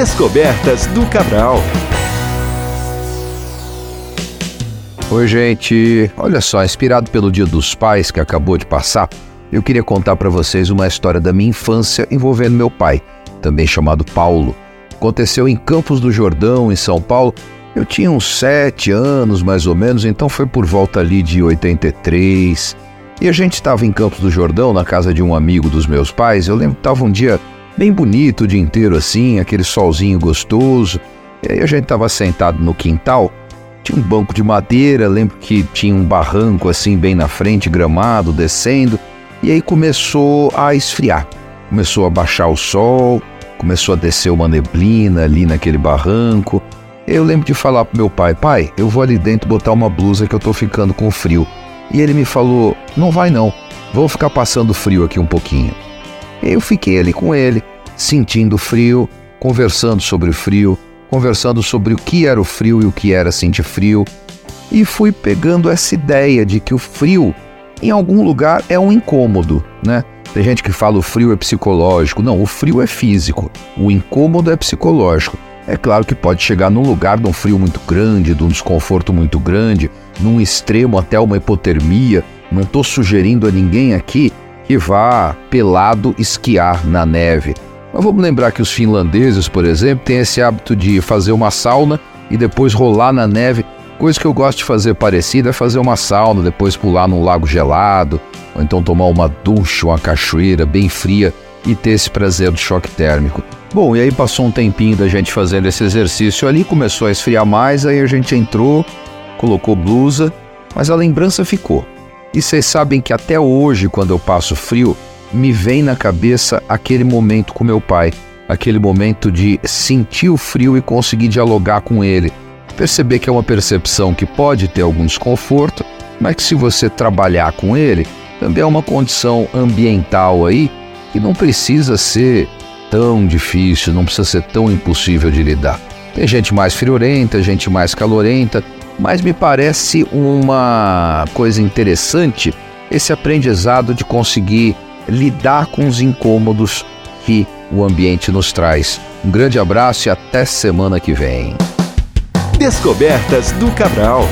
Descobertas do Cabral. Oi, gente. Olha só, inspirado pelo Dia dos Pais que acabou de passar, eu queria contar para vocês uma história da minha infância envolvendo meu pai, também chamado Paulo. Aconteceu em Campos do Jordão, em São Paulo. Eu tinha uns sete anos, mais ou menos, então foi por volta ali de 83. E a gente estava em Campos do Jordão, na casa de um amigo dos meus pais. Eu lembro que estava um dia bem bonito o dia inteiro assim, aquele solzinho gostoso. E aí a gente estava sentado no quintal, tinha um banco de madeira, lembro que tinha um barranco assim bem na frente, gramado, descendo. E aí começou a esfriar. Começou a baixar o sol, começou a descer uma neblina ali naquele barranco. Eu lembro de falar pro meu pai: "Pai, eu vou ali dentro botar uma blusa que eu tô ficando com frio". E ele me falou: "Não vai não. Vou ficar passando frio aqui um pouquinho". Eu fiquei ali com ele, sentindo frio, conversando sobre o frio, conversando sobre o que era o frio e o que era sentir frio, e fui pegando essa ideia de que o frio, em algum lugar, é um incômodo, né? Tem gente que fala o frio é psicológico. Não, o frio é físico, o incômodo é psicológico. É claro que pode chegar num lugar de um frio muito grande, de um desconforto muito grande, num extremo até uma hipotermia. Não estou sugerindo a ninguém aqui que vá pelado esquiar na neve. Mas vamos lembrar que os finlandeses, por exemplo, têm esse hábito de fazer uma sauna e depois rolar na neve. Coisa que eu gosto de fazer parecida é fazer uma sauna, depois pular num lago gelado, ou então tomar uma ducha, uma cachoeira bem fria e ter esse prazer do choque térmico. Bom, e aí passou um tempinho da gente fazendo esse exercício ali, começou a esfriar mais, aí a gente entrou, colocou blusa, mas a lembrança ficou. E vocês sabem que até hoje, quando eu passo frio, me vem na cabeça aquele momento com meu pai, aquele momento de sentir o frio e conseguir dialogar com ele. Perceber que é uma percepção que pode ter algum desconforto, mas que se você trabalhar com ele, também é uma condição ambiental aí que não precisa ser tão difícil, não precisa ser tão impossível de lidar. Tem gente mais friorenta, gente mais calorenta, mas me parece uma coisa interessante esse aprendizado de conseguir lidar com os incômodos que o ambiente nos traz. Um grande abraço e até semana que vem. Descobertas do Cabral.